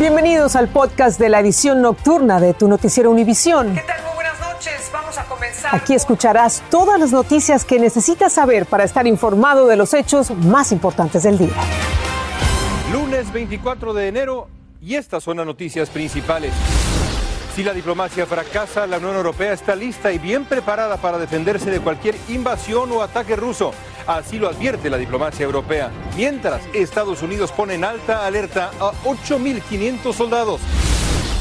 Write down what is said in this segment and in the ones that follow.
Bienvenidos al podcast de la edición nocturna de tu noticiero Univisión. ¿Qué tal? Muy buenas noches. Vamos a comenzar. Aquí escucharás todas las noticias que necesitas saber para estar informado de los hechos más importantes del día. Lunes 24 de enero y estas son las noticias principales. Si la diplomacia fracasa, la Unión Europea está lista y bien preparada para defenderse de cualquier invasión o ataque ruso. Así lo advierte la diplomacia europea. Mientras, Estados Unidos pone en alta alerta a 8.500 soldados.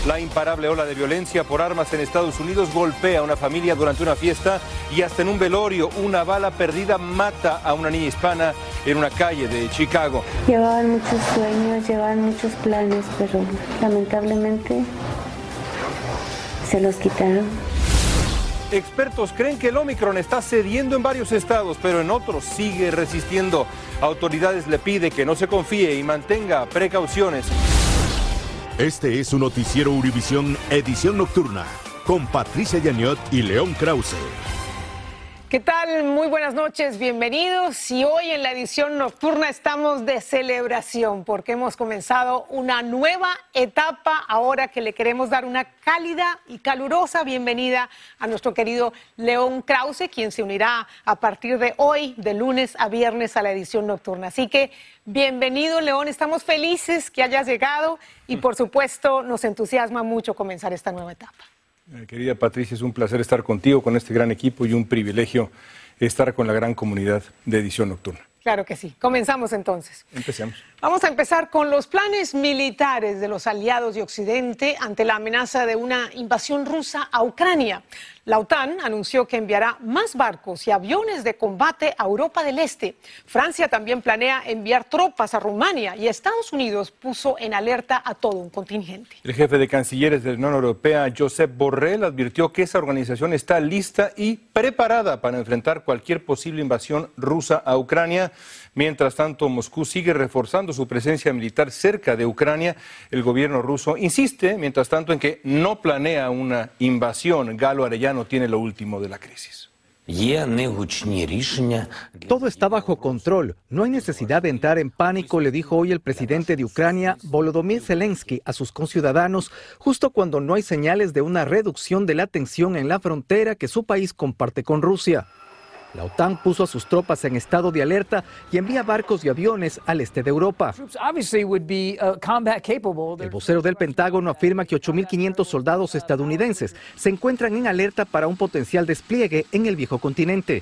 La imparable ola de violencia por armas en Estados Unidos golpea a una familia durante una fiesta y hasta en un velorio una bala perdida mata a una niña hispana en una calle de Chicago. Llevaban muchos sueños, llevaban muchos planes, pero lamentablemente se los quitaron. Expertos creen que el Omicron está cediendo en varios estados, pero en otros sigue resistiendo. Autoridades le pide que no se confíe y mantenga precauciones. Este es un noticiero Univisión Edición Nocturna con Patricia Yaniot y León Krause. ¿Qué tal? Muy buenas noches, bienvenidos. Y hoy en la edición nocturna estamos de celebración porque hemos comenzado una nueva etapa ahora que le queremos dar una cálida y calurosa bienvenida a nuestro querido León Krause, quien se unirá a partir de hoy, de lunes a viernes, a la edición nocturna. Así que bienvenido, León. Estamos felices que hayas llegado y por supuesto nos entusiasma mucho comenzar esta nueva etapa. Eh, querida Patricia, es un placer estar contigo, con este gran equipo y un privilegio estar con la gran comunidad de edición nocturna. Claro que sí. Comenzamos entonces. Empecemos. Vamos a empezar con los planes militares de los aliados de Occidente ante la amenaza de una invasión rusa a Ucrania. La OTAN anunció que enviará más barcos y aviones de combate a Europa del Este. Francia también planea enviar tropas a Rumania y Estados Unidos puso en alerta a todo un contingente. El jefe de cancilleres de la Unión Europea, Josep Borrell, advirtió que esa organización está lista y preparada para enfrentar cualquier posible invasión rusa a Ucrania. Mientras tanto, Moscú sigue reforzando su presencia militar cerca de Ucrania. El gobierno ruso insiste, mientras tanto, en que no planea una invasión. Galo Arellano tiene lo último de la crisis. Todo está bajo control. No hay necesidad de entrar en pánico, le dijo hoy el presidente de Ucrania, Volodymyr Zelensky, a sus conciudadanos, justo cuando no hay señales de una reducción de la tensión en la frontera que su país comparte con Rusia. La OTAN puso a sus tropas en estado de alerta y envía barcos y aviones al este de Europa. El vocero del Pentágono afirma que 8.500 soldados estadounidenses se encuentran en alerta para un potencial despliegue en el viejo continente.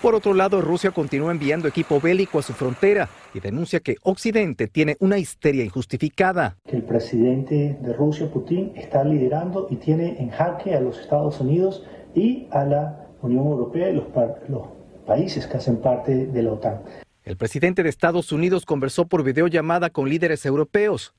Por otro lado, Rusia continúa enviando equipo bélico a su frontera y denuncia que Occidente tiene una histeria injustificada. El presidente de Rusia, Putin, está liderando y tiene en jaque a los Estados Unidos y a la Unión Europea y los, los países que hacen parte de la OTAN. El presidente de Estados Unidos conversó por videollamada con líderes europeos.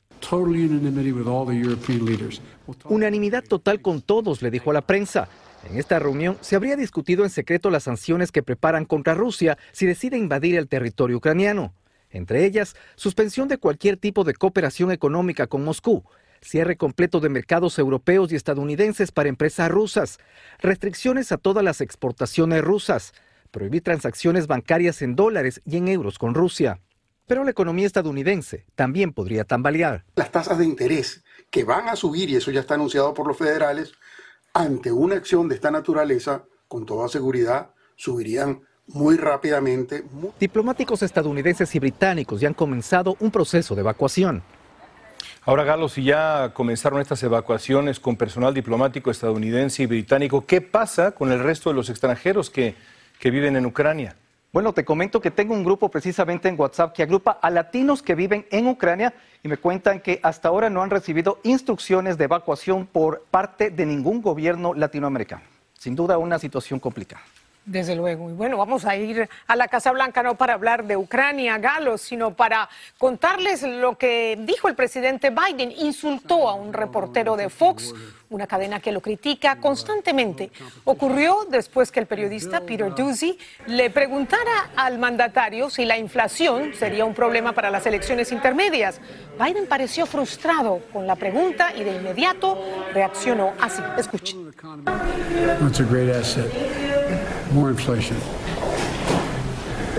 Unanimidad total con todos, le dijo a la prensa. En esta reunión se habría discutido en secreto las sanciones que preparan contra Rusia si decide invadir el territorio ucraniano. Entre ellas, suspensión de cualquier tipo de cooperación económica con Moscú, cierre completo de mercados europeos y estadounidenses para empresas rusas, restricciones a todas las exportaciones rusas, prohibir transacciones bancarias en dólares y en euros con Rusia. Pero la economía estadounidense también podría tambalear. Las tasas de interés que van a subir, y eso ya está anunciado por los federales, ante una acción de esta naturaleza, con toda seguridad, subirían muy rápidamente. Diplomáticos estadounidenses y británicos ya han comenzado un proceso de evacuación. Ahora, Galo, si ya comenzaron estas evacuaciones con personal diplomático estadounidense y británico, ¿qué pasa con el resto de los extranjeros que, que viven en Ucrania? Bueno, te comento que tengo un grupo precisamente en WhatsApp que agrupa a latinos que viven en Ucrania y me cuentan que hasta ahora no han recibido instrucciones de evacuación por parte de ningún gobierno latinoamericano. Sin duda una situación complicada. Desde luego. Y bueno, vamos a ir a la Casa Blanca no para hablar de Ucrania, Galos, sino para contarles lo que dijo el presidente Biden. Insultó a un reportero de Fox, una cadena que lo critica constantemente. Ocurrió después que el periodista Peter Doocy le preguntara al mandatario si la inflación sería un problema para las elecciones intermedias. Biden pareció frustrado con la pregunta y de inmediato reaccionó así. Escuchen. More inflation.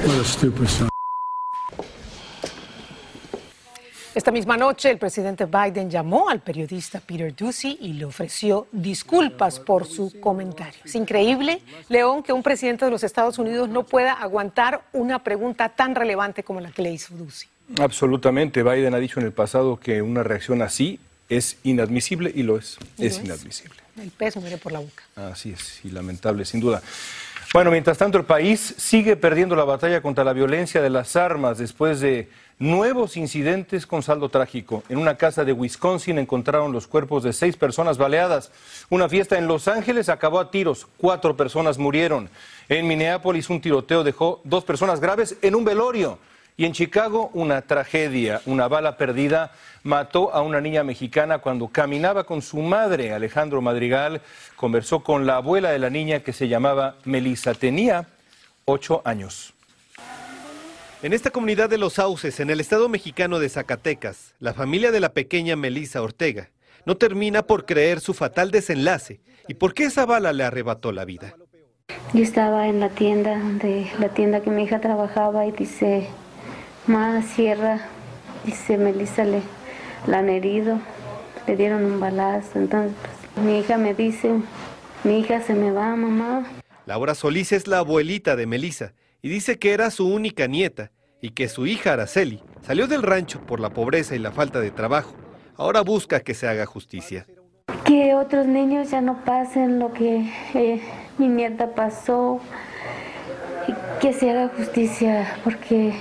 What a stupid son. Esta misma noche, el presidente Biden llamó al periodista Peter Ducey y le ofreció disculpas por su comentario. Es increíble, León, que un presidente de los Estados Unidos no pueda aguantar una pregunta tan relevante como la que le hizo Ducey. Absolutamente. Biden ha dicho en el pasado que una reacción así es inadmisible y lo es. es, inadmisible. El pez muere por la boca. Así es, y lamentable, sin duda. Bueno, mientras tanto, el país sigue perdiendo la batalla contra la violencia de las armas después de nuevos incidentes con saldo trágico. En una casa de Wisconsin encontraron los cuerpos de seis personas baleadas. Una fiesta en Los Ángeles acabó a tiros. Cuatro personas murieron. En Minneapolis un tiroteo dejó dos personas graves en un velorio. Y en Chicago una tragedia. Una bala perdida mató a una niña mexicana cuando caminaba con su madre. Alejandro Madrigal conversó con la abuela de la niña que se llamaba Melissa. Tenía ocho años. En esta comunidad de Los Sauces, en el estado mexicano de Zacatecas, la familia de la pequeña Melisa Ortega no termina por creer su fatal desenlace y por qué esa bala le arrebató la vida. Yo estaba en la tienda, de la tienda que mi hija trabajaba y dice, más sierra, dice Melisa le la han herido, le dieron un balazo, entonces pues, mi hija me dice, mi hija se me va, mamá. Laura Solís es la abuelita de Melisa y dice que era su única nieta y que su hija Araceli salió del rancho por la pobreza y la falta de trabajo. Ahora busca que se haga justicia. Que otros niños ya no pasen lo que eh, mi nieta pasó y que se haga justicia porque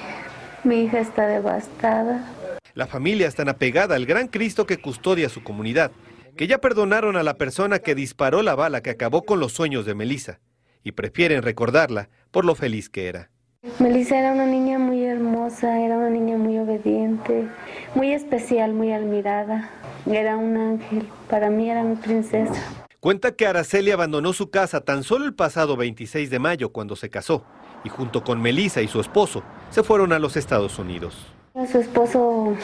mi hija está devastada. La familia está apegada al gran Cristo que custodia su comunidad, que ya perdonaron a la persona que disparó la bala que acabó con los sueños de Melissa y prefieren recordarla por lo feliz que era. Melissa era una niña muy hermosa, era una niña muy obediente, muy especial, muy admirada. Era un ángel, para mí era mi princesa. Cuenta que Araceli abandonó su casa tan solo el pasado 26 de mayo cuando se casó y junto con Melissa y su esposo se fueron a los Estados Unidos. Su esposo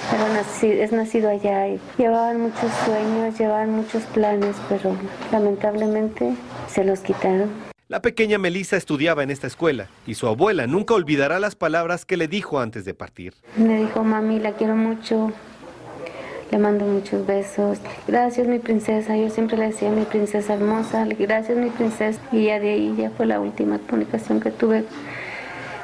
es nacido allá y llevaban muchos sueños, llevaban muchos planes, pero lamentablemente se los quitaron. La pequeña Melissa estudiaba en esta escuela y su abuela nunca olvidará las palabras que le dijo antes de partir. Me dijo, mami, la quiero mucho, le mando muchos besos. Gracias, mi princesa. Yo siempre le decía, mi princesa hermosa, gracias, mi princesa. Y ya de ahí ya fue la última comunicación que tuve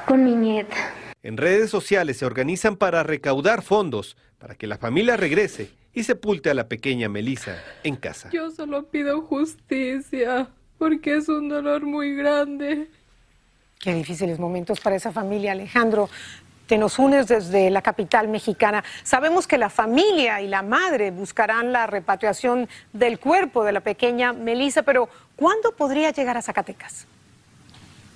con mi nieta. En redes sociales se organizan para recaudar fondos para que la familia regrese y sepulte a la pequeña Melissa en casa. Yo solo pido justicia porque es un dolor muy grande. Qué difíciles momentos para esa familia, Alejandro. Te nos unes desde la capital mexicana. Sabemos que la familia y la madre buscarán la repatriación del cuerpo de la pequeña Melissa, pero ¿cuándo podría llegar a Zacatecas?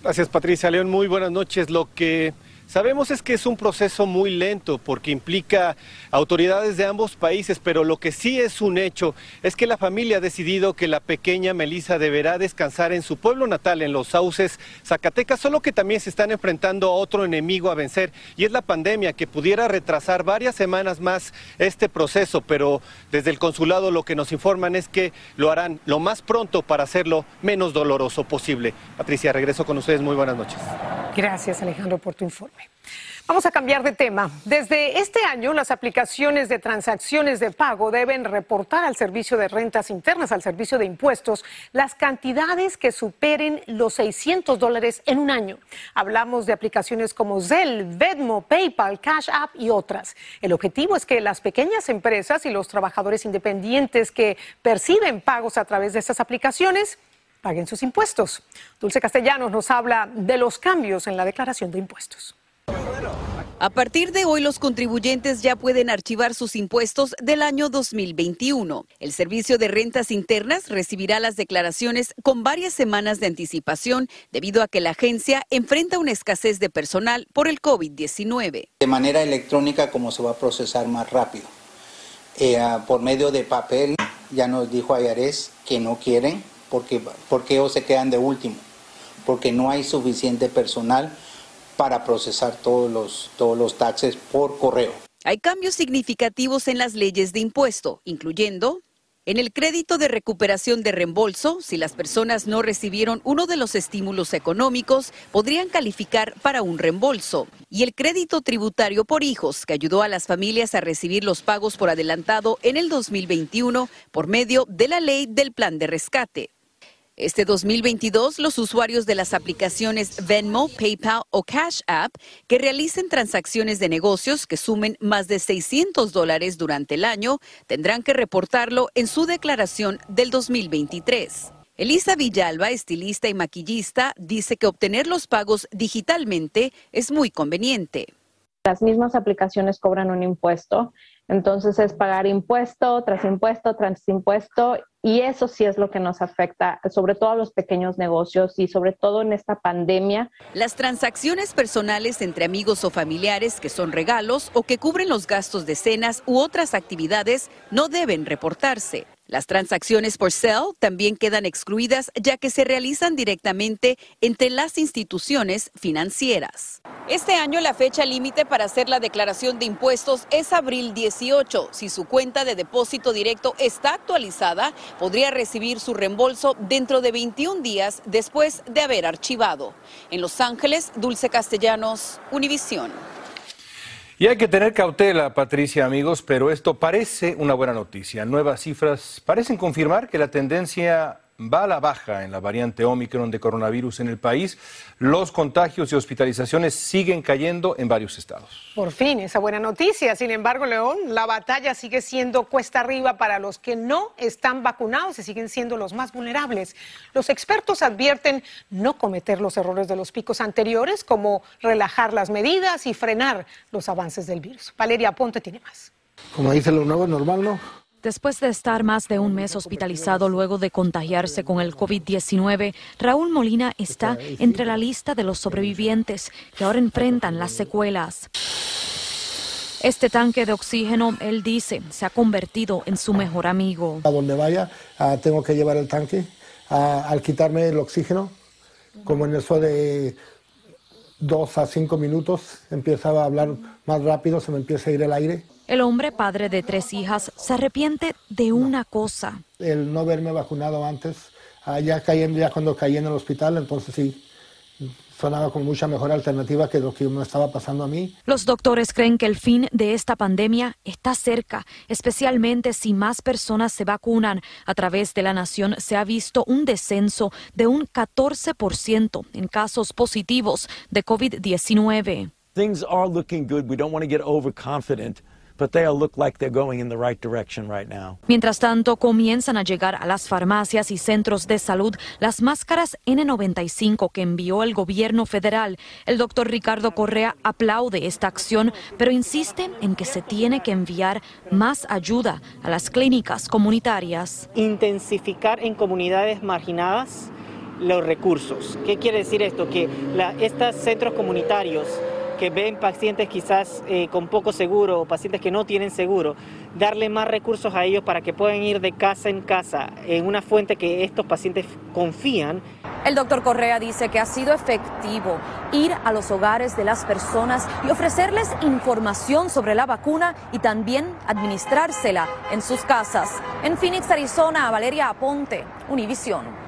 Gracias, Patricia León. Muy buenas noches. Lo que Sabemos es que es un proceso muy lento porque implica autoridades de ambos países, pero lo que sí es un hecho es que la familia ha decidido que la pequeña Melissa deberá descansar en su pueblo natal, en Los Sauces, Zacatecas, solo que también se están enfrentando a otro enemigo a vencer y es la pandemia que pudiera retrasar varias semanas más este proceso, pero desde el consulado lo que nos informan es que lo harán lo más pronto para hacerlo menos doloroso posible. Patricia, regreso con ustedes. Muy buenas noches. Gracias, Alejandro, por tu informe. Vamos a cambiar de tema. Desde este año, las aplicaciones de transacciones de pago deben reportar al Servicio de Rentas Internas, al Servicio de Impuestos, las cantidades que superen los 600 dólares en un año. Hablamos de aplicaciones como Zelle, Venmo, PayPal, Cash App y otras. El objetivo es que las pequeñas empresas y los trabajadores independientes que perciben pagos a través de estas aplicaciones paguen sus impuestos. Dulce Castellanos nos habla de los cambios en la declaración de impuestos. A partir de hoy, los contribuyentes ya pueden archivar sus impuestos del año 2021. El Servicio de Rentas Internas recibirá las declaraciones con varias semanas de anticipación debido a que la agencia enfrenta una escasez de personal por el COVID-19. De manera electrónica, como se va a procesar más rápido. Eh, por medio de papel, ya nos dijo Ayares que no quieren porque, porque se quedan de último, porque no hay suficiente personal para procesar todos los, todos los taxes por correo. Hay cambios significativos en las leyes de impuesto, incluyendo En el crédito de recuperación de reembolso, si las personas no recibieron uno de los estímulos económicos, podrían calificar para un reembolso. Y el crédito tributario por hijos, que ayudó a las familias a recibir los pagos por adelantado en el 2021 por medio de la ley del plan de rescate. Este 2022, los usuarios de las aplicaciones Venmo, PayPal o Cash App que realicen transacciones de negocios que sumen más de 600 dólares durante el año tendrán que reportarlo en su declaración del 2023. Elisa Villalba, estilista y maquillista, dice que obtener los pagos digitalmente es muy conveniente. Las mismas aplicaciones cobran un impuesto, entonces es pagar impuesto tras impuesto tras impuesto y eso sí es lo que nos afecta, sobre todo a los pequeños negocios y sobre todo en esta pandemia. Las transacciones personales entre amigos o familiares que son regalos o que cubren los gastos de cenas u otras actividades no deben reportarse. Las transacciones por Cell también quedan excluidas ya que se realizan directamente entre las instituciones financieras. Este año la fecha límite para hacer la declaración de impuestos es abril 18. Si su cuenta de depósito directo está actualizada, podría recibir su reembolso dentro de 21 días después de haber archivado. En Los Ángeles, Dulce Castellanos, Univisión. Y hay que tener cautela, Patricia, amigos, pero esto parece una buena noticia. Nuevas cifras parecen confirmar que la tendencia va a la baja en la variante Omicron de coronavirus en el país. Los contagios y hospitalizaciones siguen cayendo en varios estados. Por fin, esa buena noticia. Sin embargo, León, la batalla sigue siendo cuesta arriba para los que no están vacunados y siguen siendo los más vulnerables. Los expertos advierten no cometer los errores de los picos anteriores, como relajar las medidas y frenar los avances del virus. Valeria Ponte tiene más. Como dice lo nuevo, normal, ¿no? Después de estar más de un mes hospitalizado luego de contagiarse con el COVID-19, Raúl Molina está entre la lista de los sobrevivientes que ahora enfrentan las secuelas. Este tanque de oxígeno, él dice, se ha convertido en su mejor amigo. A donde vaya, ah, tengo que llevar el tanque. Ah, al quitarme el oxígeno, como en eso de dos a cinco minutos, empieza a hablar más rápido, se me empieza a ir el aire. El hombre, padre de tres hijas, se arrepiente de una cosa. El no verme vacunado antes, ah, ya, cayendo, ya cuando caí en el hospital, entonces sí, sonaba como mucha mejor alternativa que lo que me estaba pasando a mí. Los doctores creen que el fin de esta pandemia está cerca, especialmente si más personas se vacunan. A través de la nación se ha visto un descenso de un 14% en casos positivos de COVID-19. Things are looking good. We don't want to get overconfident. Mientras tanto, comienzan a llegar a las farmacias y centros de salud las máscaras N95 que envió el gobierno federal. El doctor Ricardo Correa aplaude esta acción, pero insiste en que se tiene que enviar más ayuda a las clínicas comunitarias. Intensificar en comunidades marginadas los recursos. ¿Qué quiere decir esto? Que estos centros comunitarios que ven pacientes quizás eh, con poco seguro o pacientes que no tienen seguro, darle más recursos a ellos para que puedan ir de casa en casa en una fuente que estos pacientes confían. El doctor Correa dice que ha sido efectivo ir a los hogares de las personas y ofrecerles información sobre la vacuna y también administrársela en sus casas. En Phoenix, Arizona, Valeria Aponte, Univisión.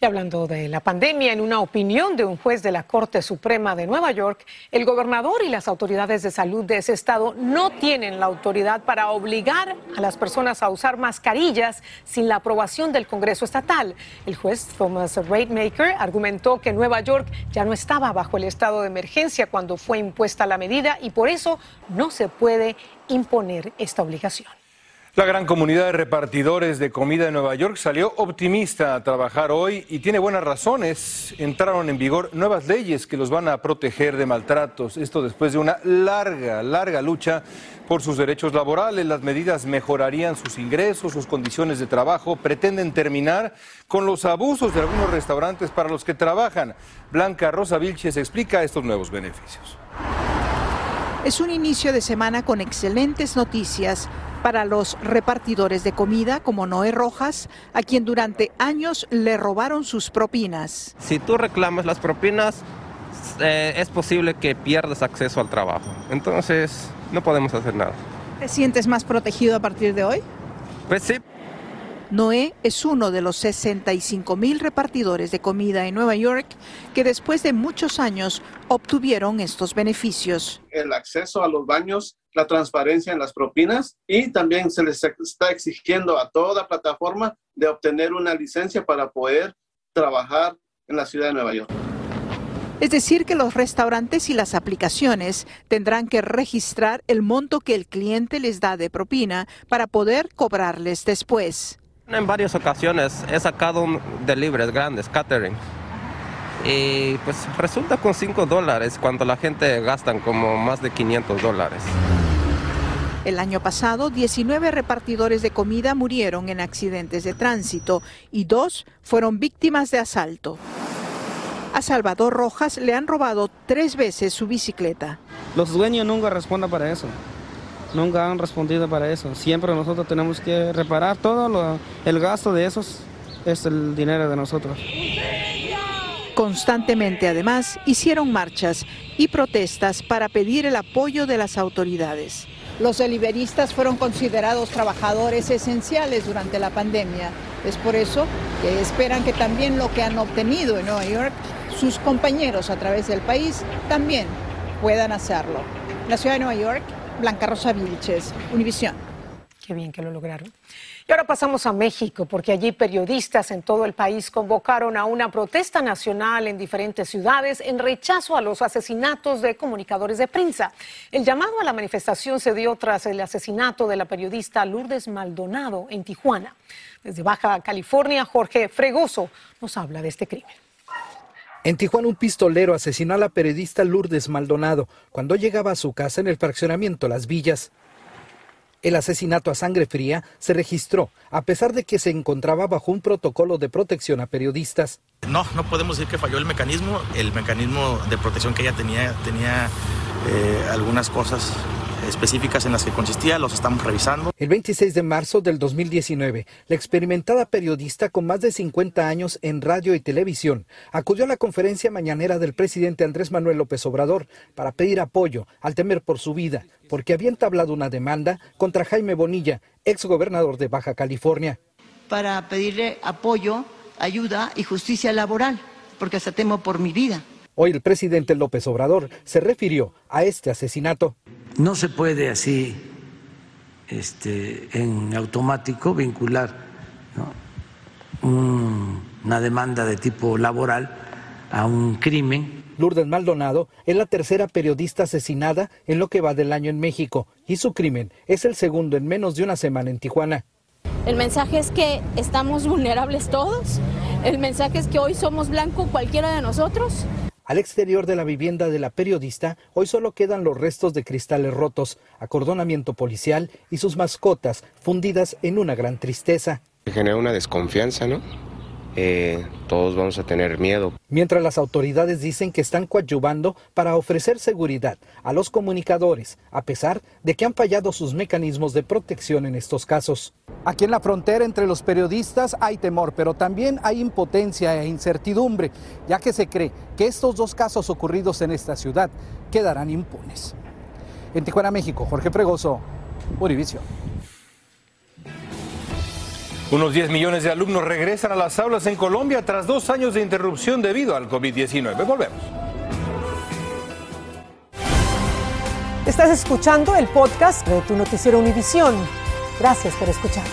Y hablando de la pandemia, en una opinión de un juez de la Corte Suprema de Nueva York, el gobernador y las autoridades de salud de ese estado no tienen la autoridad para obligar a las personas a usar mascarillas sin la aprobación del Congreso estatal. El juez Thomas Raidmaker argumentó que Nueva York ya no estaba bajo el estado de emergencia cuando fue impuesta la medida y por eso no se puede imponer esta obligación. La gran comunidad de repartidores de comida de Nueva York salió optimista a trabajar hoy y tiene buenas razones. Entraron en vigor nuevas leyes que los van a proteger de maltratos. Esto después de una larga, larga lucha por sus derechos laborales. Las medidas mejorarían sus ingresos, sus condiciones de trabajo. Pretenden terminar con los abusos de algunos restaurantes para los que trabajan. Blanca Rosa Vilches explica estos nuevos beneficios. Es un inicio de semana con excelentes noticias para los repartidores de comida como Noé Rojas, a quien durante años le robaron sus propinas. Si tú reclamas las propinas, eh, es posible que pierdas acceso al trabajo. Entonces, no podemos hacer nada. ¿Te sientes más protegido a partir de hoy? Pues sí, Noé es uno de los 65 mil repartidores de comida en Nueva York que después de muchos años obtuvieron estos beneficios. El acceso a los baños, la transparencia en las propinas y también se les está exigiendo a toda plataforma de obtener una licencia para poder trabajar en la ciudad de Nueva York. Es decir, que los restaurantes y las aplicaciones tendrán que registrar el monto que el cliente les da de propina para poder cobrarles después. En varias ocasiones he sacado deliveries grandes, catering. Y pues resulta con 5 dólares cuando la gente gasta como más de 500 dólares. El año pasado, 19 repartidores de comida murieron en accidentes de tránsito y dos fueron víctimas de asalto. A Salvador Rojas le han robado tres veces su bicicleta. Los dueños nunca responden para eso. Nunca han respondido para eso. Siempre nosotros tenemos que reparar todo el gasto de esos es el dinero de nosotros. Constantemente, además, hicieron marchas y protestas para pedir el apoyo de las autoridades. Los deliveristas fueron considerados trabajadores esenciales durante la pandemia. Es por eso que esperan que también lo que han obtenido en Nueva York sus compañeros a través del país también puedan hacerlo. la ciudad de Nueva York, Blanca Rosa Vilches, Univisión. Qué bien que lo lograron. Y ahora pasamos a México, porque allí periodistas en todo el país convocaron a una protesta nacional en diferentes ciudades en rechazo a los asesinatos de comunicadores de prensa. El llamado a la manifestación se dio tras el asesinato de la periodista Lourdes Maldonado en Tijuana. Desde Baja California, Jorge Fregoso nos habla de este crimen. En Tijuana, un pistolero asesinó a la periodista Lourdes Maldonado cuando llegaba a su casa en el fraccionamiento Las Villas. El asesinato a sangre fría se registró a pesar de que se encontraba bajo un protocolo de protección a periodistas. No, no podemos decir que falló el mecanismo. El mecanismo de protección que ella tenía tenía eh, algunas cosas específicas en las que consistía, los estamos revisando. El 26 de marzo del 2019, la experimentada periodista con más de 50 años en radio y televisión acudió a la conferencia mañanera del presidente Andrés Manuel López Obrador para pedir apoyo al temer por su vida, porque había entablado una demanda contra Jaime Bonilla, ex gobernador de Baja California. Para pedirle apoyo, ayuda y justicia laboral, porque hasta temo por mi vida. Hoy el presidente López Obrador se refirió a este asesinato. No se puede así este, en automático vincular una demanda de tipo laboral a un crimen. Lourdes Maldonado es la tercera periodista asesinada en lo que va del año en México y su crimen es el segundo en menos de una semana en Tijuana. El mensaje es que estamos vulnerables todos. El mensaje es que hoy somos blanco cualquiera de nosotros. Al exterior de la vivienda de la periodista, hoy solo quedan los restos de cristales rotos, acordonamiento policial y sus mascotas fundidas en una gran tristeza. Genera una desconfianza, ¿no? Eh, todos vamos a tener miedo. Mientras las autoridades dicen que están coadyuvando para ofrecer seguridad a los comunicadores, a pesar de que han fallado sus mecanismos de protección en estos casos. Aquí en la frontera entre los periodistas hay temor, pero también hay impotencia e incertidumbre, ya que se cree que estos dos casos ocurridos en esta ciudad quedarán impunes. En Tijuana, México, Jorge Fregoso, Univision. Unos 10 millones de alumnos regresan a las aulas en Colombia tras dos años de interrupción debido al COVID-19. Volvemos. Estás escuchando el podcast de tu noticiero Univisión. Gracias por escuchar.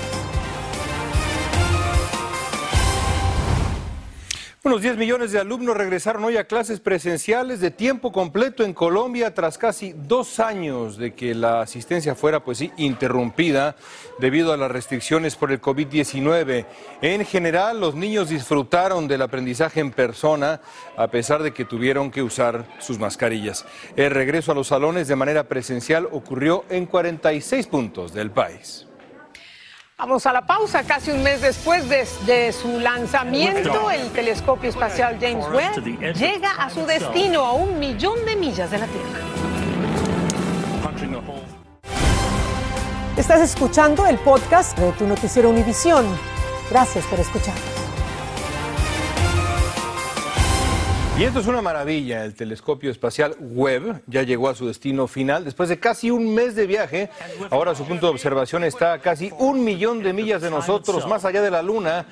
Unos 10 millones de alumnos regresaron hoy a clases presenciales de tiempo completo en Colombia tras casi dos años de que la asistencia fuera, pues sí, interrumpida debido a las restricciones por el COVID-19. En general, los niños disfrutaron del aprendizaje en persona a pesar de que tuvieron que usar sus mascarillas. El regreso a los salones de manera presencial ocurrió en 46 puntos del país. Vamos a la pausa. Casi un mes después de, su lanzamiento, el telescopio espacial James Webb llega a su destino a un millón de millas de la Tierra. Estás escuchando el podcast de tu noticiero Univisión. Gracias por escuchar. Y esto es una maravilla. El telescopio espacial Webb ya llegó a su destino final. Después de casi un mes de viaje, ahora su punto de observación está a casi un millón de millas de nosotros, más allá de la Luna.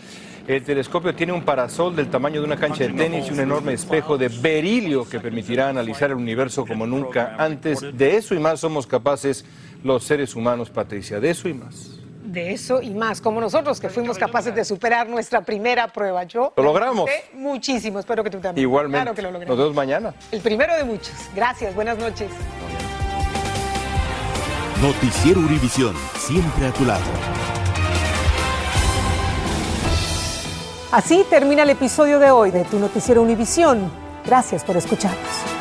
El telescopio tiene un parasol del tamaño de una cancha de tenis y un enorme espejo de berilio que permitirá analizar el universo como nunca antes. De eso y más somos capaces los seres humanos, Patricia. De eso y más de eso y más, como nosotros que fuimos capaces de superar nuestra primera prueba. Yo lo logramos. Muchísimo, espero que tú también. Igualmente. Claro que lo logramos. Nos vemos mañana. El primero de muchos. Gracias, buenas noches. Noticiero Univisión, siempre a tu lado. Así termina el episodio de hoy de Tu Noticiero Univisión. Gracias por escucharnos.